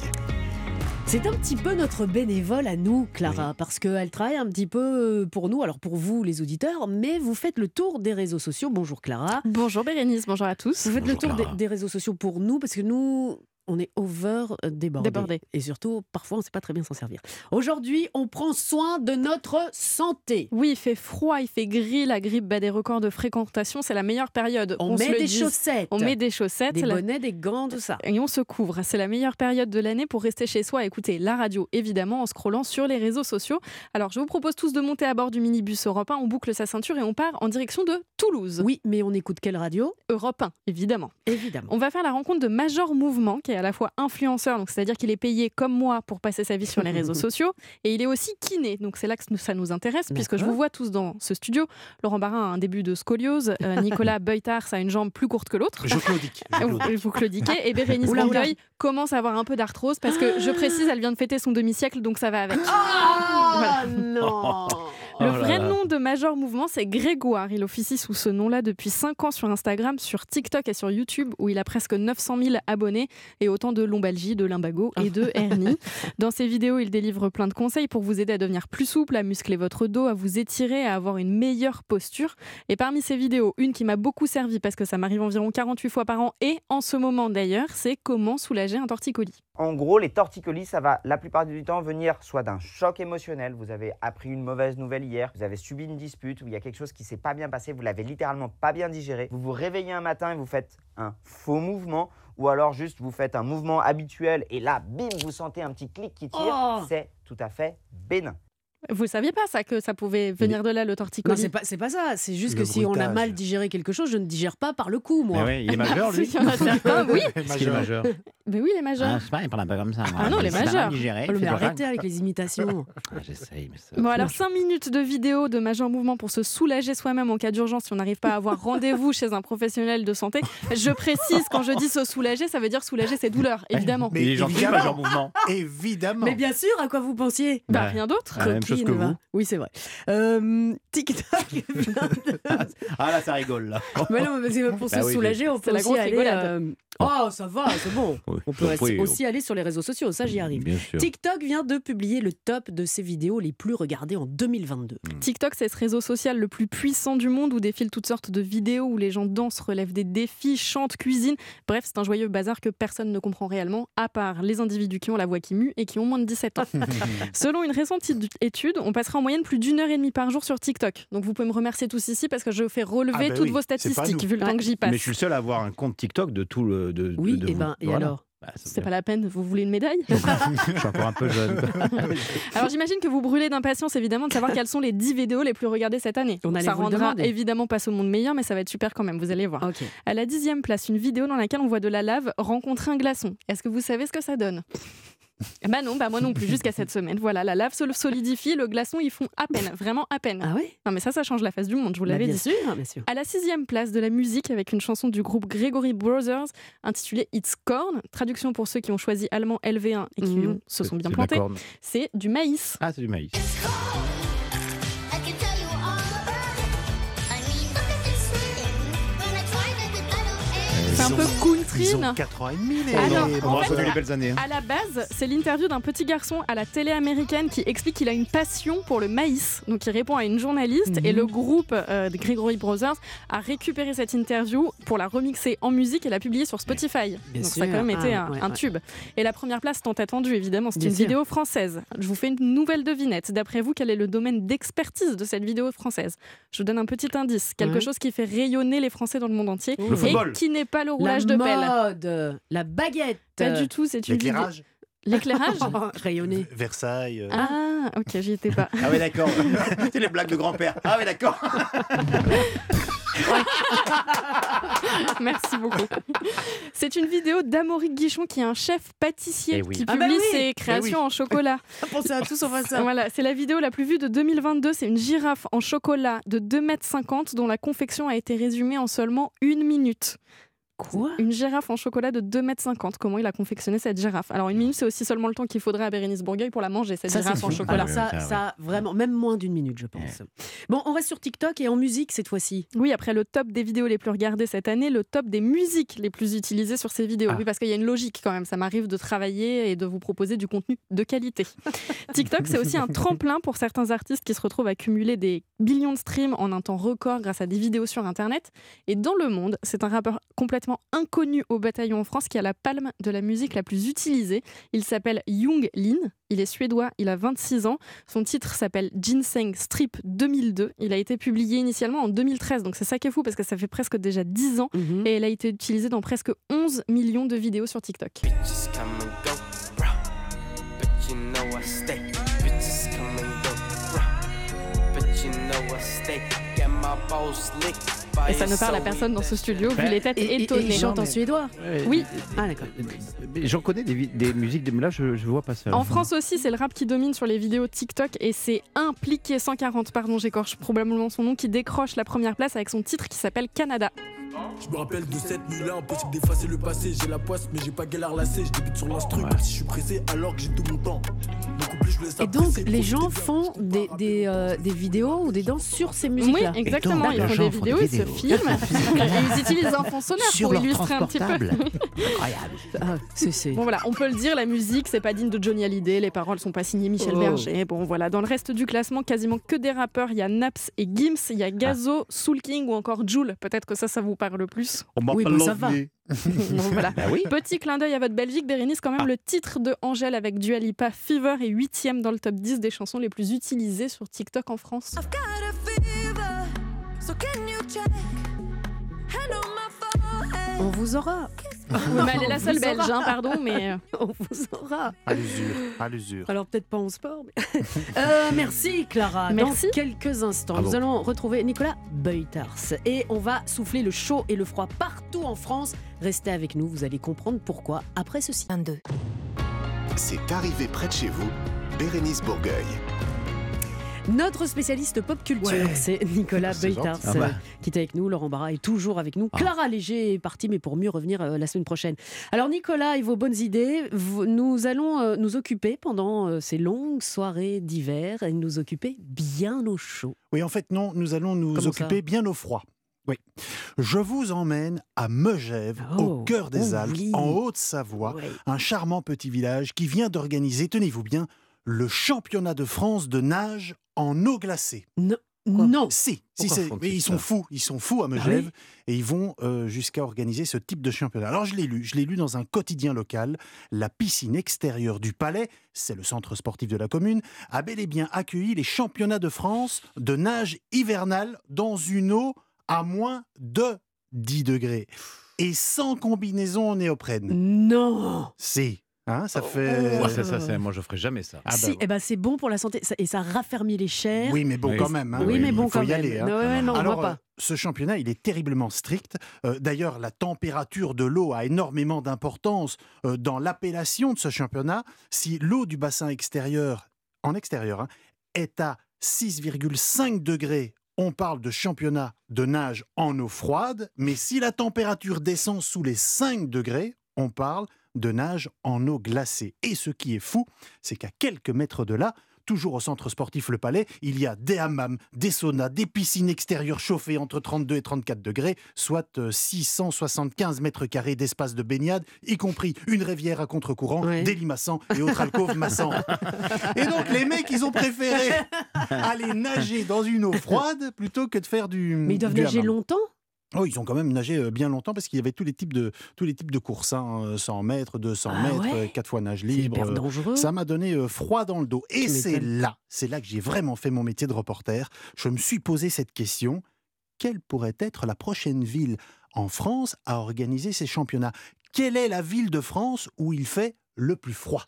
C'est un petit peu notre bénévole à nous, Clara, parce qu'elle travaille un petit peu pour nous, alors pour vous les auditeurs, mais vous faites le tour des réseaux sociaux. Bonjour Clara. Bonjour Bérénice, bonjour à tous. Vous faites le tour des réseaux sociaux pour nous, parce que nous, on est over débordés. Débordés. Et surtout, parfois, on ne sait pas très bien s'en servir. Aujourd'hui, on prend soin de notre santé. Oui, il fait froid, il fait gris, la grippe bat des records de fréquentation, c'est la meilleure période. On, se met des chaussettes, On met des chaussettes. des la- bonnets, des gants, tout ça. Et on se couvre. C'est la meilleure période de l'année pour rester chez soi et écouter la radio, évidemment, en scrollant sur les réseaux sociaux. Alors, je vous propose tous de monter à bord du minibus Europe 1. On boucle sa ceinture et on part en direction de Toulouse. Oui, mais on écoute quelle radio? Europe 1, évidemment. Évidemment. On va faire la rencontre de Major Mouvement, qui est est à la fois influenceur, donc c'est-à-dire qu'il est payé comme moi pour passer sa vie sur les réseaux sociaux, et il est aussi kiné. Donc c'est là que ça nous intéresse, puisque je vous vois tous dans ce studio. Laurent Barrin a un début de scoliose, euh, Nicolas Beutars a une jambe plus courte que l'autre. Je claudique. je Vous, claudique. vous claudiquez et Bérénice. Bourgueil commence à avoir un peu d'arthrose parce que je précise, elle vient de fêter son demi-siècle donc ça va avec. Ah non Le Oh là vrai là. nom de Major Mouvement, c'est Grégoire. Il officie sous ce nom-là depuis 5 ans sur Instagram, sur TikTok et sur YouTube, où il a presque 900 000 abonnés et autant de lombalgie, de limbago et de hernie. Dans ses vidéos, il délivre plein de conseils pour vous aider à devenir plus souple, à muscler votre dos, à vous étirer, à avoir une meilleure posture. Et parmi ces vidéos, une qui m'a beaucoup servi parce que ça m'arrive environ 48 fois par an et en ce moment d'ailleurs, c'est comment soulager un torticolis. En gros, les torticolis, ça va la plupart du temps venir soit d'un choc émotionnel, vous avez appris une mauvaise nouvelle hier, vous avez subi une dispute, ou il y a quelque chose qui s'est pas bien passé, vous l'avez littéralement pas bien digéré, vous vous réveillez un matin et vous faites un faux mouvement, ou alors juste vous faites un mouvement habituel et là, bim, vous sentez un petit clic qui tire, Oh c'est tout à fait bénin. Vous saviez pas ça que ça pouvait venir de là le Non, torticolis c'est pas, c'est pas ça. C'est juste Le que si on a bruitage. mal digéré quelque chose, je ne digère pas par le coup, moi. Mais ouais, il est majeur, lui Il y en a certains, oui. Qu'il est majeur Mais oui, les majeurs. Ah, c'est pas, il parle un peu comme ça. moi. Ah non, les C'est pas majeurs. digéré, Oh, il mais arrêtez avec les imitations. Ah, J'essaye, mais ça. Bon, alors 5 minutes de vidéo de Major Mouvement pour se soulager soi-même en cas d'urgence si on n'arrive pas à avoir rendez-vous chez un professionnel de santé. Je précise, quand je dis se soulager, ça veut dire soulager ses douleurs, évidemment. Mais il est gentil, major mouvement. Évidemment. mais bien sûr, à quoi vous pensiez? Bah, Ouais. rien d'autre. Ah, la même chose que Copine, va. vous. Oui, c'est vrai. Euh, TikTok vient de- Ah là, ça rigole, là. Mais non, mais c'est pour se oui, soulager, on peut la aussi aller. euh, Oh, ça va, c'est bon. Oui, On peut oui, aussi aller sur les réseaux sociaux, ça j'y arrive. TikTok vient de publier le top de ses vidéos les plus regardées en 2022. TikTok, c'est ce réseau social le plus puissant du monde où défilent toutes sortes de vidéos où les gens dansent, relèvent des défis, chantent, cuisinent. Bref, c'est un joyeux bazar que personne ne comprend réellement, à part les individus qui ont la voix qui mue et qui ont moins de 17 ans. Selon une récente id- on passera en moyenne plus d'une heure et demie par jour sur TikTok. Donc vous pouvez me remercier tous ici parce que je fais relever Ah bah toutes oui, vos statistiques vu le temps que j'y passe. Mais je suis le seul à avoir un compte TikTok de tout le. De, Oui, de et vous. ben, et Voilà. alors Bah, C'est pas la peine, vous voulez une médaille Je suis encore un peu jeune. Alors j'imagine que vous brûlez d'impatience évidemment de savoir quelles sont les 10 vidéos les plus regardées cette année. On ça rendra évidemment pas ce monde meilleur, mais ça va être super quand même, vous allez voir. À la dixième place, une vidéo dans laquelle on voit de la lave rencontrer un glaçon. Est-ce que vous savez ce que ça donne? Bah non, bah moi non plus, jusqu'à cette semaine. Voilà, la lave se solidifie, le glaçon, ils font à peine, vraiment à peine. Ah ouais? Non mais ça, ça change la face du monde, je vous Bah, l'avais Bien dit. sûr, bien sûr. À la sixième place de la musique avec une chanson du groupe Gregory Brothers intitulée It's Corn, traduction pour ceux qui ont choisi allemand LV1 et qui ont- se sont bien plantés, c'est du maïs. Ah, c'est du maïs. I un peu country, Ils ont non 4 ans et demi, les. Alors, les- en fait, les belles années. hein. À la base, c'est l'interview d'un petit garçon à la télé américaine qui explique qu'il a une passion pour le maïs. Donc il répond à une journaliste et Mhm. le groupe euh, de Gregory Brothers a récupéré cette interview pour la remixer en musique et la publier sur Spotify. Bien Donc ça a quand même été Ah, un, ouais, un ouais. tube. Et la première place tant attendue évidemment, c'est une sûr. vidéo française. Je vous fais une nouvelle devinette. D'après vous, quel est le domaine d'expertise de cette vidéo française? Je vous donne un petit indice. Quelque Ouais. chose qui fait rayonner les Français dans le monde entier Le et football. qui n'est pas le roulage de pelle. mode, la baguette. Pas du tout, c'est une vidéo. L'éclairage. L'éclairage Rayonné. Versailles. euh, Ah, ok, j'y étais pas. Ah oui, d'accord. c'est les blagues de grand-père. Ah oui, d'accord. Merci beaucoup. C'est une vidéo d'Amaury Guichon qui est un chef pâtissier Eh oui. qui Ah publie bah oui, ses bah créations oui. en chocolat. Pensez à tout sauf à ça. Voilà, c'est la vidéo la plus vue de 2022. C'est une girafe en chocolat de 2,50 m dont la confection a été résumée en seulement une minute. Quoi Une girafe en chocolat de 2,50 m. Comment il a confectionné cette girafe? Alors, une minute, c'est aussi seulement le temps qu'il faudrait à Bérénice Bourgueil pour la manger, cette Ça, girafe en fou. chocolat. Alors ça, Ouais, ouais, ça, vraiment, même moins d'une minute, je pense. Bon, on reste sur TikTok et en musique cette fois-ci. Oui, après le top des vidéos les plus regardées cette année, le top des musiques les plus utilisées sur ces vidéos. Ah. Oui, parce qu'il y a une logique quand même. Ça m'arrive de travailler et de vous proposer du contenu de qualité. TikTok, c'est aussi un tremplin pour certains artistes qui se retrouvent à cumuler des millions de streams en un temps record grâce à des vidéos sur Internet. Et dans le monde, c'est un rappeur complètement inconnu au bataillon en France qui a la palme de la musique la plus utilisée. Il s'appelle Young Lin. Il est suédois, il a 26 ans. Son titre s'appelle Ginseng Strip 2002. Il a été publié initialement en 2013, donc c'est ça qui est fou parce que ça fait presque déjà 10 ans Mhm. et elle a été utilisée dans presque 11 millions de vidéos sur TikTok. Bitches Et ça ne parle à personne dans ce studio, vu les têtes Et, et- et étonnées. il chante en suédois. Oui. Ah d'accord. J'en connais des musiques, mais là je, je vois pas ça. En France aussi, c'est le rap qui domine sur les vidéos TikTok et c'est Impliqué 140, pardon, j'écorche probablement son nom, qui décroche la première place avec son titre qui s'appelle Canada. Je me rappelle de cette nuit-là, impossible d'effacer le passé. J'ai la poisse, mais j'ai pas galère lassée. Je débute sur l'instru, même si je suis pressé, alors que j'ai tout mon temps. Mon couplet, je vous laisse Et donc les gens font des, des, euh, des vidéos ou des danses sur ces Oui, musiques-là. exactement. Et Ils donc, font des vidéos, ils se filment et ils utilisent un fond sonore pour illustrer un petit peu. Incroyable. Ah, c'est- c'est- Bon voilà, on peut le dire, la musique c'est pas digne de Johnny Hallyday, les paroles sont pas signées Michel Oh. Berger. Bon voilà, dans le reste du classement, quasiment que des rappeurs. Il y a Naps et Gims, il y a Gazo, Soul King ou encore Joule. Peut-être que ça, ça vous parle plus. On Oui, ça va. l'envier. Bon, voilà. Bah oui. Petit clin d'œil à votre Belgique, Bérénice, quand même Ah. le titre de Angèle avec Dua Lipa, Fever est huitième dans le top 10 des chansons les plus utilisées sur TikTok en France. On vous aura. Oui, mais elle est la seule belge, hein, pardon, mais euh, On vous aura. À l'usure, à l'usure. Alors peut-être pas en sport. Mais... Euh, merci Clara. Merci. Dans quelques instants, Bravo. nous allons retrouver Nicolas Beutars et on va souffler le chaud et le froid partout en France. Restez avec nous, vous allez comprendre pourquoi après ceci. 22. C'est arrivé près de chez vous, Bérénice Bourgueil. Notre spécialiste pop culture, Ouais. c'est Nicolas Beutars. Ah bah. euh, qui est avec nous. Laurent Barra est toujours avec nous. Ah. Clara Léger est partie, mais pour mieux revenir euh, la semaine prochaine. Alors Nicolas et vos bonnes idées, vous- nous allons euh, nous occuper pendant euh, ces longues soirées d'hiver et nous occuper bien au chaud. Oui, en fait, non, nous allons nous Comment occuper bien au froid. Oui. Je vous emmène à Megève, Oh, au cœur des oh Alpes, oui. en Haute-Savoie, un charmant petit village qui vient d'organiser, tenez-vous bien, le championnat de France de nage en eau glacée. Non. non. Si, si mais ils sont fous, ils sont fous à Megève et ils vont euh, jusqu'à organiser ce type de championnat. Alors je l'ai lu, je l'ai lu dans un quotidien local. La piscine extérieure du Palais, c'est le centre sportif de la commune, a bel et bien accueilli les championnats de France de nage hivernale dans une eau à moins de 10 degrés et sans combinaison en néoprène. Non. Si, hein, ça fait. Ah, c'est ça, c'est- moi je ferai jamais ça. Ah bah si, bon. eh ben, c'est bon pour la santé ça- et ça raffermit les chairs. Oui, mais bon, Oui. quand même. hein, Oui, mais bon, il faut quand y même. aller. hein. Non, ouais, non, on Alors, va pas. euh, ce championnat, il est terriblement strict. Euh, D'ailleurs, la température de l'eau a énormément d'importance euh, dans l'appellation de ce championnat. Si l'eau du bassin extérieur, en extérieur, hein, est à 6,5 degrés, on parle de championnat de nage en eau froide. Mais si la température descend sous les 5 degrés, on parle de nage en eau glacée. Et ce qui est fou, c'est qu'à quelques mètres de là, toujours au centre sportif Le Palais, il y a des hammams, des saunas, des piscines extérieures chauffées entre 32 et 34 degrés, soit euh, 675 mètres carrés d'espace de baignade, y compris une rivière à contre-courant, des limaçants et autres alcôves massantes. Et donc les mecs, ils ont préféré aller nager dans une eau froide plutôt que de faire du Mais ils doivent du nager hammam. longtemps? Oh, ils ont quand même nagé euh, bien longtemps parce qu'il y avait tous les types de, tous les types de courses, hein, euh, 100 mètres, 200 Ah mètres, ouais euh, quatre fois nage libre. hyper euh, dangereux. ça m'a donné euh, froid dans le dos. Et c'est là, c'est là que j'ai vraiment fait mon métier de reporter. Je me suis posé cette question quelle pourrait être la prochaine ville en France à organiser ces championnats? Quelle est la ville de France où il fait le plus froid?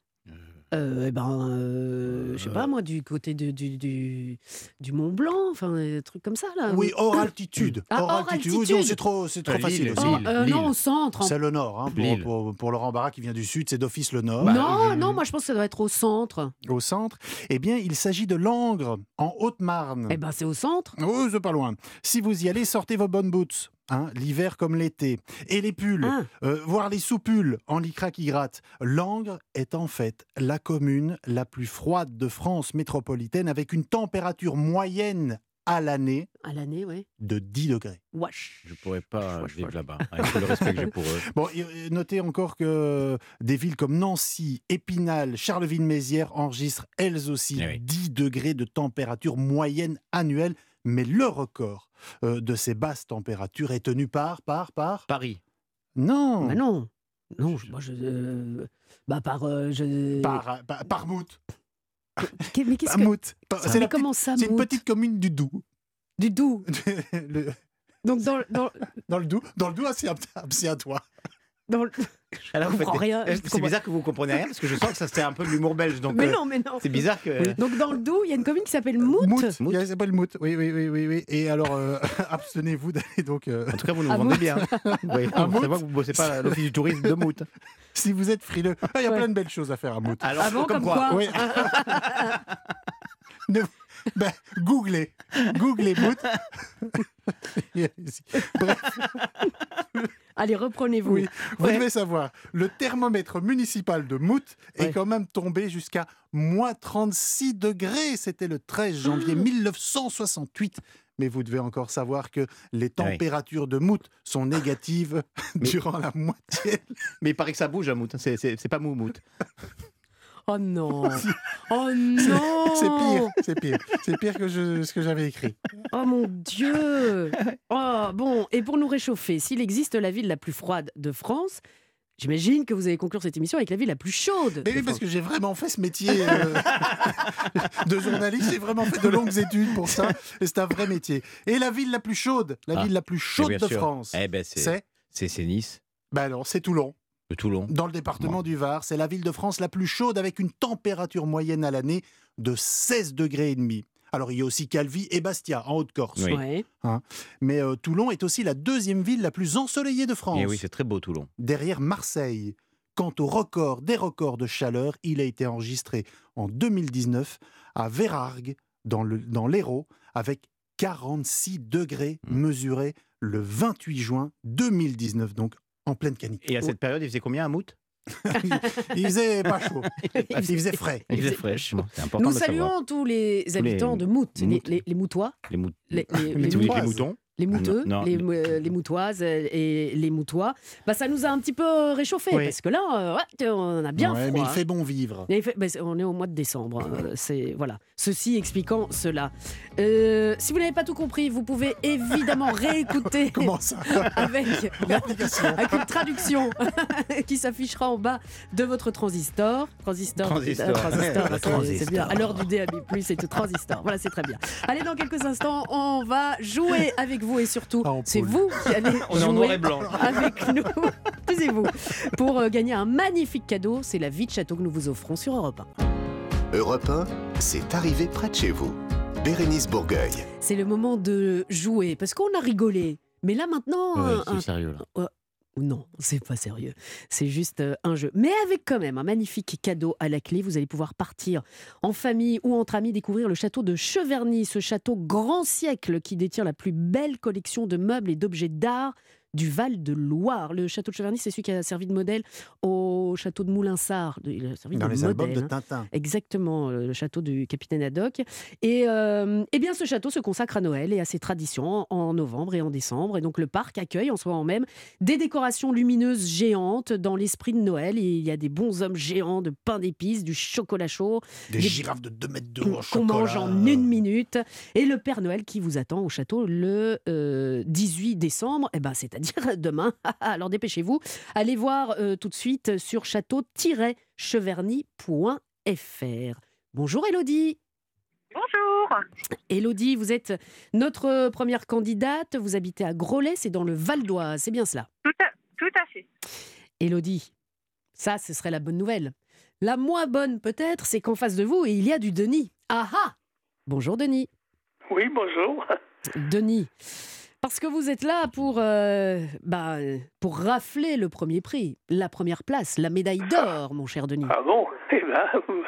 Euh, eh ben, euh, je sais pas moi, du côté de- du, du, du Mont Blanc, enfin, des trucs comme ça là. Oui, hors altitude. Ah, hors hors altitude. Oui, altitude. c'est trop, c'est trop Euh, facile Lille, aussi. Oh, Lille, euh, non, au centre. en- C'est le nord, hein, pour, Lille. pour, pour Laurent Barra qui vient du sud, c'est d'office le nord. Bah, non, je- non, moi je pense que ça doit être au centre. Au centre, eh bien, il s'agit de Langres, en Haute-Marne. Eh ben, c'est au centre. Oh, c'est pas loin. Si vous y allez, sortez vos bonnes boots. Hein, l'hiver comme l'été. Et les pulls, Ah. euh, voire les sous-pulls en lycra qui gratte. Langres est en fait la commune la plus froide de France métropolitaine avec une température moyenne à l'année À l'année, oui. de 10 degrés. Wesh. Je pourrais pas Wesh, vivre wesh. là-bas, avec tout le respect que j'ai pour eux. Bon, notez encore que des villes comme Nancy, Épinal, Charleville-Mézières enregistrent elles aussi Eh oui. 10 degrés de température moyenne annuelle. Mais le record euh, de ces basses températures est tenu par, par, par Paris. Non, Bah non. Non, je- moi je. euh, bah par. euh, je... par, euh, par, par Mout. Mais qu'est-ce que. Mais C'est comment ça, petite- c'est une petite commune du Doubs. Du Doubs. Le- Donc dans, dans, dans le Doubs, dans le Doubs, c'est à, c'est à toi. dans, le- Alors, vous rien, C'est comprends- bizarre que vous compreniez rien parce que je sens que ça c'était un peu de l'humour belge. Donc, mais euh, non, mais non. c'est bizarre que. Donc dans le Doubs, il y a une commune qui s'appelle Mout. Mout, Mout. il s'appelle Mout. Oui, oui, oui, oui, oui. Et alors, euh, abstenez-vous d'aller donc. euh, En tout cas, vous nous vendez Mout. bien. Oui, À Mout. vous bossez pas à l'office du tourisme de Mout. si vous êtes frileux, Ah, il y a Ouais. plein de belles choses à faire à Mout. Alors, Ah bon, comme quoi Oui. Ne- ben, googlez. Googlez Mout. Bref, Allez, reprenez-vous. oui. Vous Ouais. devez savoir, le thermomètre municipal de Mout est Ouais. quand même tombé jusqu'à moins 36 degrés. C'était le 13 janvier Ah. 1968. Mais vous devez encore savoir que les températures de Mout sont négatives Mais- durant la moitié. Mais il paraît que ça bouge à Mout. hein. C'est- C'est pas mou Mout. Oh non Oh non C'est pire, c'est pire. C'est pire que je- ce que j'avais écrit. Oh mon Dieu Oh bon, et pour nous réchauffer, s'il existe la ville la plus froide de France, j'imagine que vous allez conclure cette émission avec la ville la plus chaude. Mais oui, parce que j'ai vraiment fait ce métier euh, de journaliste. J'ai vraiment fait de longues études pour ça. Et c'est un vrai métier. Et la ville la plus chaude, la Ah, ville la plus chaude de sûr. France, Eh ben, c'est c'est Nice, Ben non, c'est Toulon. De Toulon. Dans le département du Var, c'est la ville de France la plus chaude avec une température moyenne à l'année de 16 degrés et demi. Alors il y a aussi Calvi et Bastia en Haute-Corse. Oui. Ouais. Mais euh, Toulon est aussi la deuxième ville la plus ensoleillée de France. Et oui, c'est très beau Toulon. derrière Marseille. Quant au record des records de chaleur, il a été enregistré en 2019 à Vérargues, dans l'Hérault, avec 46 degrés Mm. mesurés le 28 juin 2019, donc en pleine canicule. Et à cette période, il faisait combien à Mout? Il faisait pas chaud, il faisait frais. Il faisait frais, justement. C'est important Nous de savoir. saluons tous les habitants de Mout, les, Mout. les, les Moutois, Les, mout... les, les- les, les mou- Moutois, les moutons. Les Mouteux, Non, non, les, euh, les Moutoises euh, et les Moutois. Bah, ça nous a un petit peu réchauffé Oui. parce que là, euh, ouais, on a bien Ouais, froid. mais il hein. fait bon vivre. Il fait- c'est- on est au mois de décembre. hein, C'est voilà. Ceci expliquant cela. Euh, si vous n'avez pas tout compris, vous pouvez évidemment réécouter Comment ça avec, une traduction qui s'affichera en bas de votre transistor. Transistor. Transistor. transistor, Le c'est- c'est transistor. bien. À l'heure du DAB+, c'est tout transistor. Voilà, c'est très bien. Allez, dans quelques instants, on va jouer avec vous et surtout, Ah, c'est vous qui allez On est en jouer noir et blanc. avec nous. Taisez-vous. Pour euh, gagner un magnifique cadeau, c'est la vie de château que nous vous offrons sur Europe 1. Europe 1, c'est arrivé près de chez vous. Bérénice Bourgueil. C'est le moment de jouer parce qu'on a rigolé. Mais là maintenant, Ouais, un- un- c'est sérieux là. Non, c'est pas sérieux. C'est juste euh, un jeu. Mais avec quand même un magnifique cadeau à la clé. Vous allez pouvoir partir en famille ou entre amis découvrir le château de Cheverny, ce château grand siècle qui détient la plus belle collection de meubles et d'objets d'art du Val de Loire. Le château de Cheverny, c'est celui qui a servi de modèle au château de Moulinsart. Il a servi Dans de les albums de hein. Tintin. Exactement, euh, le château du capitaine Haddock. Et euh, eh bien, ce château se consacre à Noël et à ses traditions en novembre et en décembre. Et donc, le parc accueille en soi en même des décorations lumineuses géantes dans l'esprit de Noël. Et il y a des bons hommes géants de pain d'épices, du chocolat chaud Des Des- girafes de 2 mètres de haut qu'on mange en une minute. Et le Père Noël qui vous attend au château le euh, 18 décembre, eh ben, c'est-à-dire demain. Alors dépêchez-vous. Allez voir euh, tout de suite sur château-cheverny.fr. Bonjour Elodie. Bonjour. Elodie, vous êtes notre première candidate. Vous habitez à Groslay, c'est dans le Val d'Oise. C'est bien cela? Tout à, tout à fait. Elodie, ça, ce serait la bonne nouvelle. La moins bonne, peut-être, c'est qu'en face de vous, il y a du Denis. Ah ah Bonjour Denis. Oui, bonjour. Denis, parce que vous êtes là pour, euh, bah, pour rafler le premier prix, la première place, la médaille d'or, mon cher Denis. Ah bon? Eh ben, vous,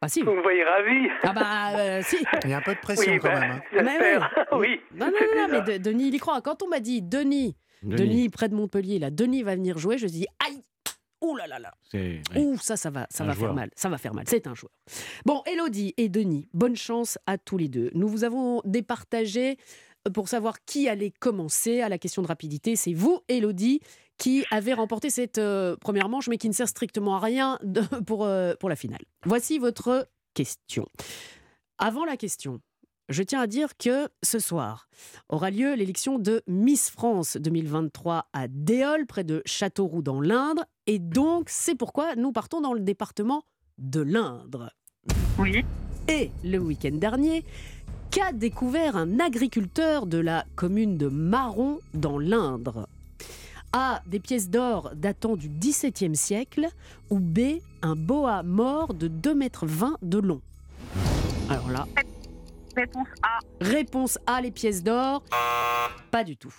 Ah si vous me voyez ravi. Ah bah euh, si Il y a un peu de pression Oui, quand ben, même. hein. j'espère. Oui. Non, non, non, non, mais De- Denis, il y croit. Quand on m'a dit Denis, Denis, près de Montpellier, là, Denis va venir jouer, je me suis dit aïe Ouh là là là Ouh, ça, ça va, ça Un va joueur. faire mal. Ça va faire mal. C'est un joueur. Bon, Elodie et Denis, bonne chance à tous les deux. Nous vous avons départagé euh, pour savoir qui allait commencer à la question de rapidité. C'est vous, Elodie, qui avez remporté cette euh, première manche, mais qui ne sert strictement à rien de- pour, euh, pour la finale. Voici votre question. Avant la question, je tiens à dire que ce soir aura lieu l'élection de Miss France 2023 à Déol, près de Châteauroux dans l'Indre. Et donc, c'est pourquoi nous partons dans le département de l'Indre. Oui. Et le week-end dernier, qu'a découvert un agriculteur de la commune de Marron dans l'Indre A. Des pièces d'or datant du XVIIe siècle ou B. Un boa mort de 2,20 mètres de long Alors là, Réponse A. réponse A, les pièces d'or. Pas du tout.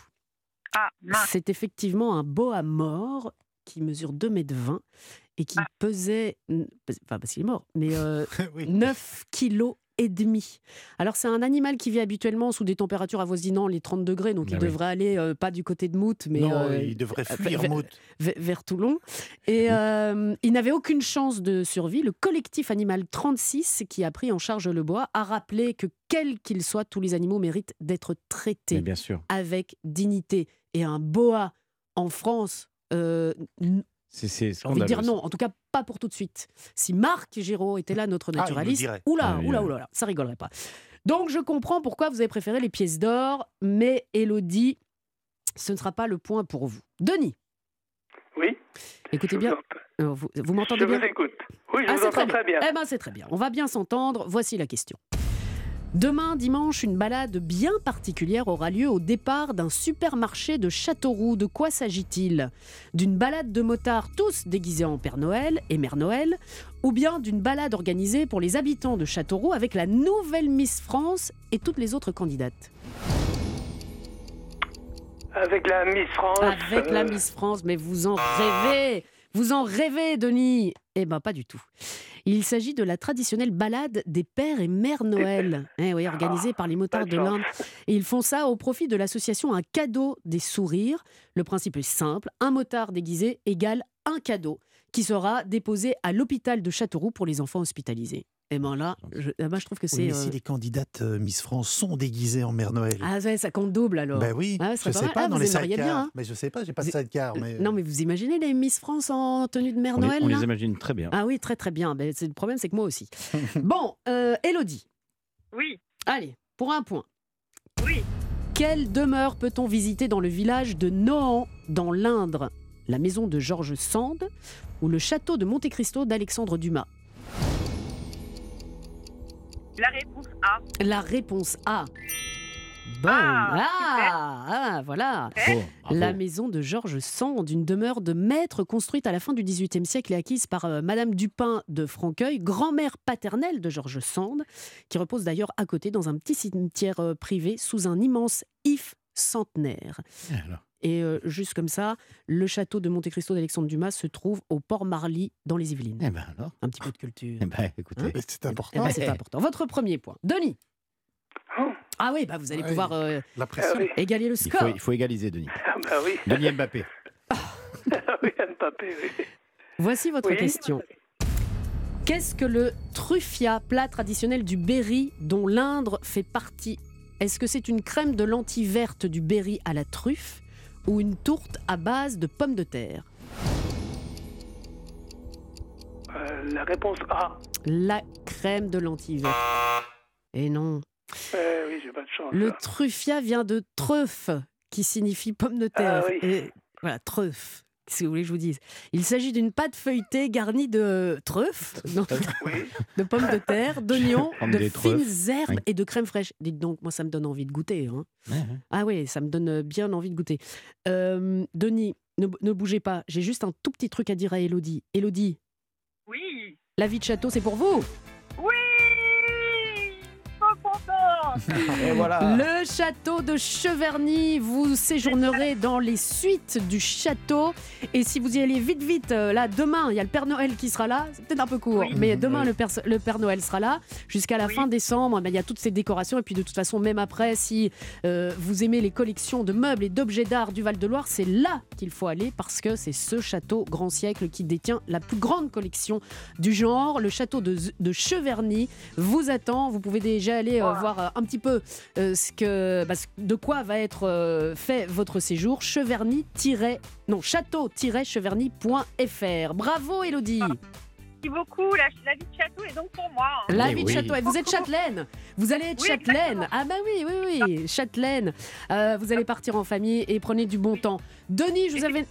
Ah. C'est effectivement un boa mort qui mesure 2,20 mètres et qui Ah. pesait, enfin parce qu'il est mort, mais euh, Oui. 9 kilos et demi. Alors c'est un animal qui vit habituellement sous des températures avoisinant les 30 degrés, donc il Ah oui. devrait aller euh, pas du côté de Mout, mais non, euh, il devrait euh, fuir vers- Mout. vers, vers Toulon. Et euh, il n'avait aucune chance de survie. Le collectif Animal 36, qui a pris en charge le bois, a rappelé que quel qu'il soit, tous les animaux méritent d'être traités bien sûr. avec dignité. Et un boa en France, euh, C'est c'est j'ai envie de dire scandaleux, non, en tout cas pas pour tout de suite. Si Marc Giraud était là, notre Ah, naturaliste, oula, Ah, oula, oula, oula, ça rigolerait pas. Donc je comprends pourquoi vous avez préféré les pièces d'or, mais Elodie, ce ne sera pas le point pour vous. Denis, Oui. écoutez je bien, vous euh, vous, vous Je m'entendez bien vous écoute. Oui, je Ah, vous entends très bien. Eh ben c'est très bien. On va bien s'entendre. Voici la question. Demain, dimanche, une balade bien particulière aura lieu au départ d'un supermarché de Châteauroux. De quoi s'agit-il? D'une balade de motards tous déguisés en Père Noël et Mère Noël Ou bien d'une balade organisée pour les habitants de Châteauroux avec la nouvelle Miss France et toutes les autres candidates? Avec la Miss France. Avec la Miss France, mais vous en rêvez Vous en rêvez, Denis? Eh ben, pas du tout. Il s'agit de la traditionnelle balade des pères et mères Noël, eh oui, organisée par les motards de l'Inde. Et ils font ça au profit de l'association Un cadeau des sourires. Le principe est simple un motard déguisé égale un cadeau qui sera déposé à l'hôpital de Châteauroux pour les enfants hospitalisés. Et ben là, je, eh ben, je trouve que c'est. Oui, mais si euh, les candidates euh, Miss France sont déguisées en Mère Noël. Ah ouais, ça compte double alors. ben oui, Ah, je pas sais mal. pas, Ah, dans les sidecars. bien, hein. Mais je sais pas, j'ai pas de sidecar. Mais... Non, mais vous imaginez les Miss France en tenue de Mère On, les, Noël on là les imagine très bien. Ah oui, très très bien. Ben, c'est- le problème, c'est que moi aussi. bon, euh, Elodie, Oui, allez, pour un point. oui. Quelle demeure peut-on visiter dans le village de Nohant, dans l'Indre? La maison de Georges Sand ou le château de Monte Cristo d'Alexandre Dumas? La réponse A. La réponse A. Bonne. Ah, Ah, ah, voilà. Bravo. La maison de Georges Sand, une demeure de maître construite à la fin du XVIIIe siècle et acquise par euh, Madame Dupin de Franqueuil, grand-mère paternelle de Georges Sand, qui repose d'ailleurs à côté dans un petit cimetière euh, privé sous un immense if centenaire. Alors Et euh, juste comme ça, le château de Monte Cristo d'Alexandre Dumas se trouve au port Marly dans les Yvelines. Eh ben alors. Un petit peu de culture. Eh ben, écoutez. Hein c'est Eh important. ben, c'est important. Votre premier point. Denis. Oh. Ah oui, bah vous allez Ouais. pouvoir euh, La Ah pression. oui. égaler le Il score. faut, il faut égaliser, Denis. Ah bah oui. Denis Mbappé. oui, Mbappé, oui. Voici votre Oui. question. Qu'est-ce que le truffia, plat traditionnel du Berry dont l'Indre fait partie? Est-ce que c'est une crème de lentilles vertes du Berry à la truffe? Ou une tourte à base de pommes de terre Euh, la réponse A. La crème de lentilles vertes. Et non. Oui, j'ai pas de chance. Le là. truffia vient de truffe, qui signifie pomme de terre. Ah oui. Et voilà, truffe. Si vous voulez que je vous dise? Il s'agit d'une pâte feuilletée garnie de truffe, non, Oui. de pommes de terre, d'oignons, de fines truffes. herbes Oui. et de crème fraîche. Dites donc, moi, ça me donne envie de goûter. hein. Ouais, ouais. Ah oui, ça me donne bien envie de goûter. Euh, Denis, ne, ne bougez pas. J'ai juste un tout petit truc à dire à Elodie. Elodie, Oui. la vie de château, c'est pour vous. Et voilà. Le château de Cheverny, vous séjournerez dans les suites du château. Et si vous y allez vite, vite, euh, là, demain, il y a le Père Noël qui sera là. C'est peut-être un peu court, Oui. mais demain, Oui. le, Père, le Père Noël sera là. Jusqu'à la Oui. fin décembre, ben, il y a toutes ces décorations. Et puis, de toute façon, même après, si euh, vous aimez les collections de meubles et d'objets d'art du Val-de-Loire, c'est là qu'il faut aller parce que c'est ce château grand siècle qui détient la plus grande collection du genre. Le château de, de Cheverny vous attend. Vous pouvez déjà aller euh, voir euh, un petit peu euh, ce que, bah, de quoi va être euh, fait votre séjour. Cheverny- non, château-cheverny.fr. Bravo Elodie Merci beaucoup. La, la vie de château est donc pour moi. hein. La Eh vie de oui. château. Et vous êtes châtelaine. Vous allez être Oui, châtelaine. Ah bah oui, oui, oui, châtelaine. Euh, vous allez partir en famille et prenez du bon temps. Denis, je vous avais...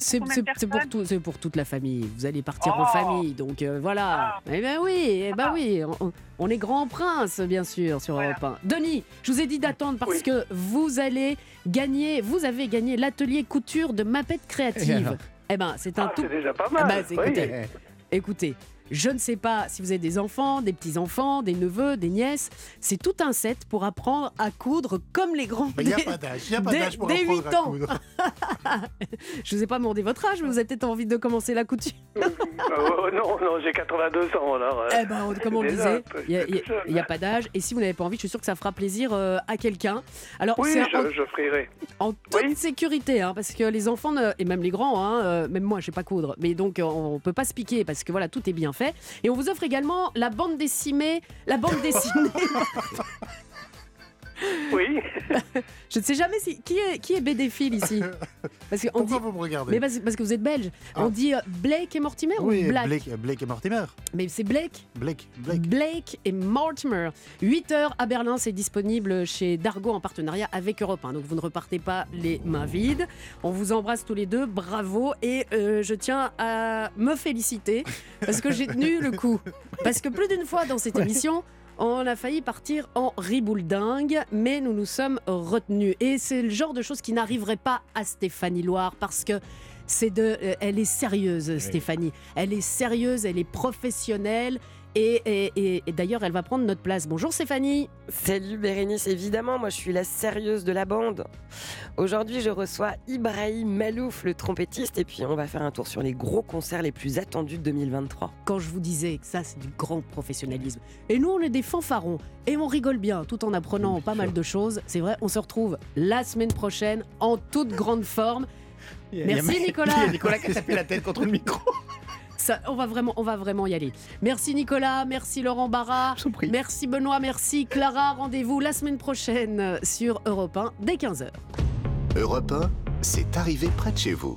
c'est pour, personnes tout, c'est pour toute la famille. Vous allez partir en Oh. famille, donc euh, voilà. Eh ben oui, eh ben oui. On, on est grand prince, bien sûr, sur Voilà. Europe 1. Denis, je vous ai dit d'attendre parce que vous allez gagner, vous avez gagné l'atelier couture de Mapette Et Créative. Eh ben, c'est un Ah, tout. c'est déjà pas Ah mal. bah, c'est- oui. écoutez, écoutez, je ne sais pas si vous avez des enfants, des petits-enfants, des neveux, des nièces. C'est tout un set pour apprendre à coudre comme les grands. Il n'y a pas d'âge, il n'y a pas dès- d'âge pour dès apprendre 8 à ans. coudre. Je vous ai pas demandé votre âge, mais vous avez peut-être envie de commencer la couture. Euh, non, non, j'ai 82 ans alors. euh, Eh ben, comme on le disait, il n'y a, pas d'âge. Et si vous n'avez pas envie, je suis sûr que ça fera plaisir euh, à quelqu'un. Alors, Oui, c'est en, je, frierai. en toute sécurité, hein, parce que les enfants, ne- et même les grands, hein, euh, même moi, je sais pas coudre, mais donc on peut pas se piquer parce que voilà, tout est bien fait. Et on vous offre également la bande dessinée, la bande dessinée. Oui. je ne sais jamais si qui est qui est BD-phile ici. Parce que on Pourquoi dit- vous me regardez Mais parce, parce que vous êtes belge. Ah. On dit euh, Blake et Mortimer Oui, ou Black Blake, Blake et Mortimer. Mais c'est Blake Blake, Blake. Blake et Mortimer. 8 heures à Berlin, c'est disponible chez Dargo en partenariat avec Europe 1. Donc vous ne repartez pas les mains vides. On vous embrasse tous les deux, bravo. Et euh, je tiens à me féliciter parce que j'ai tenu le coup. Parce que plus d'une fois dans cette émission, on a failli partir en riboule dingue, mais nous nous sommes retenus. Et c'est le genre de choses qui n'arriverait pas à Stéphanie Loire parce que c'est de, euh, elle est sérieuse, Stéphanie. Elle est sérieuse, elle est professionnelle. Et, et- et- et d'ailleurs, elle va prendre notre place. Bonjour Stéphanie. Salut Bérénice, évidemment, moi je suis la sérieuse de la bande. Aujourd'hui, je reçois Ibrahim Malouf, le trompettiste, et puis on va faire un tour sur les gros concerts les plus attendus de 2023. Quand je vous disais que ça, c'est du grand professionnalisme. Et nous, on est des fanfarons. Et on rigole bien tout en apprenant pas mal de choses. C'est vrai, on se retrouve la semaine prochaine en toute grande forme. Il il y Merci il Nicolas. a Nicolas qui a tapé la tête contre le micro. Ça, on, va vraiment, on va vraiment y aller. Merci Nicolas, merci Laurent Barra, merci Benoît, merci Clara. Rendez-vous la semaine prochaine sur Europe 1 dès 15h. Europe 1, c'est arrivé près de chez vous.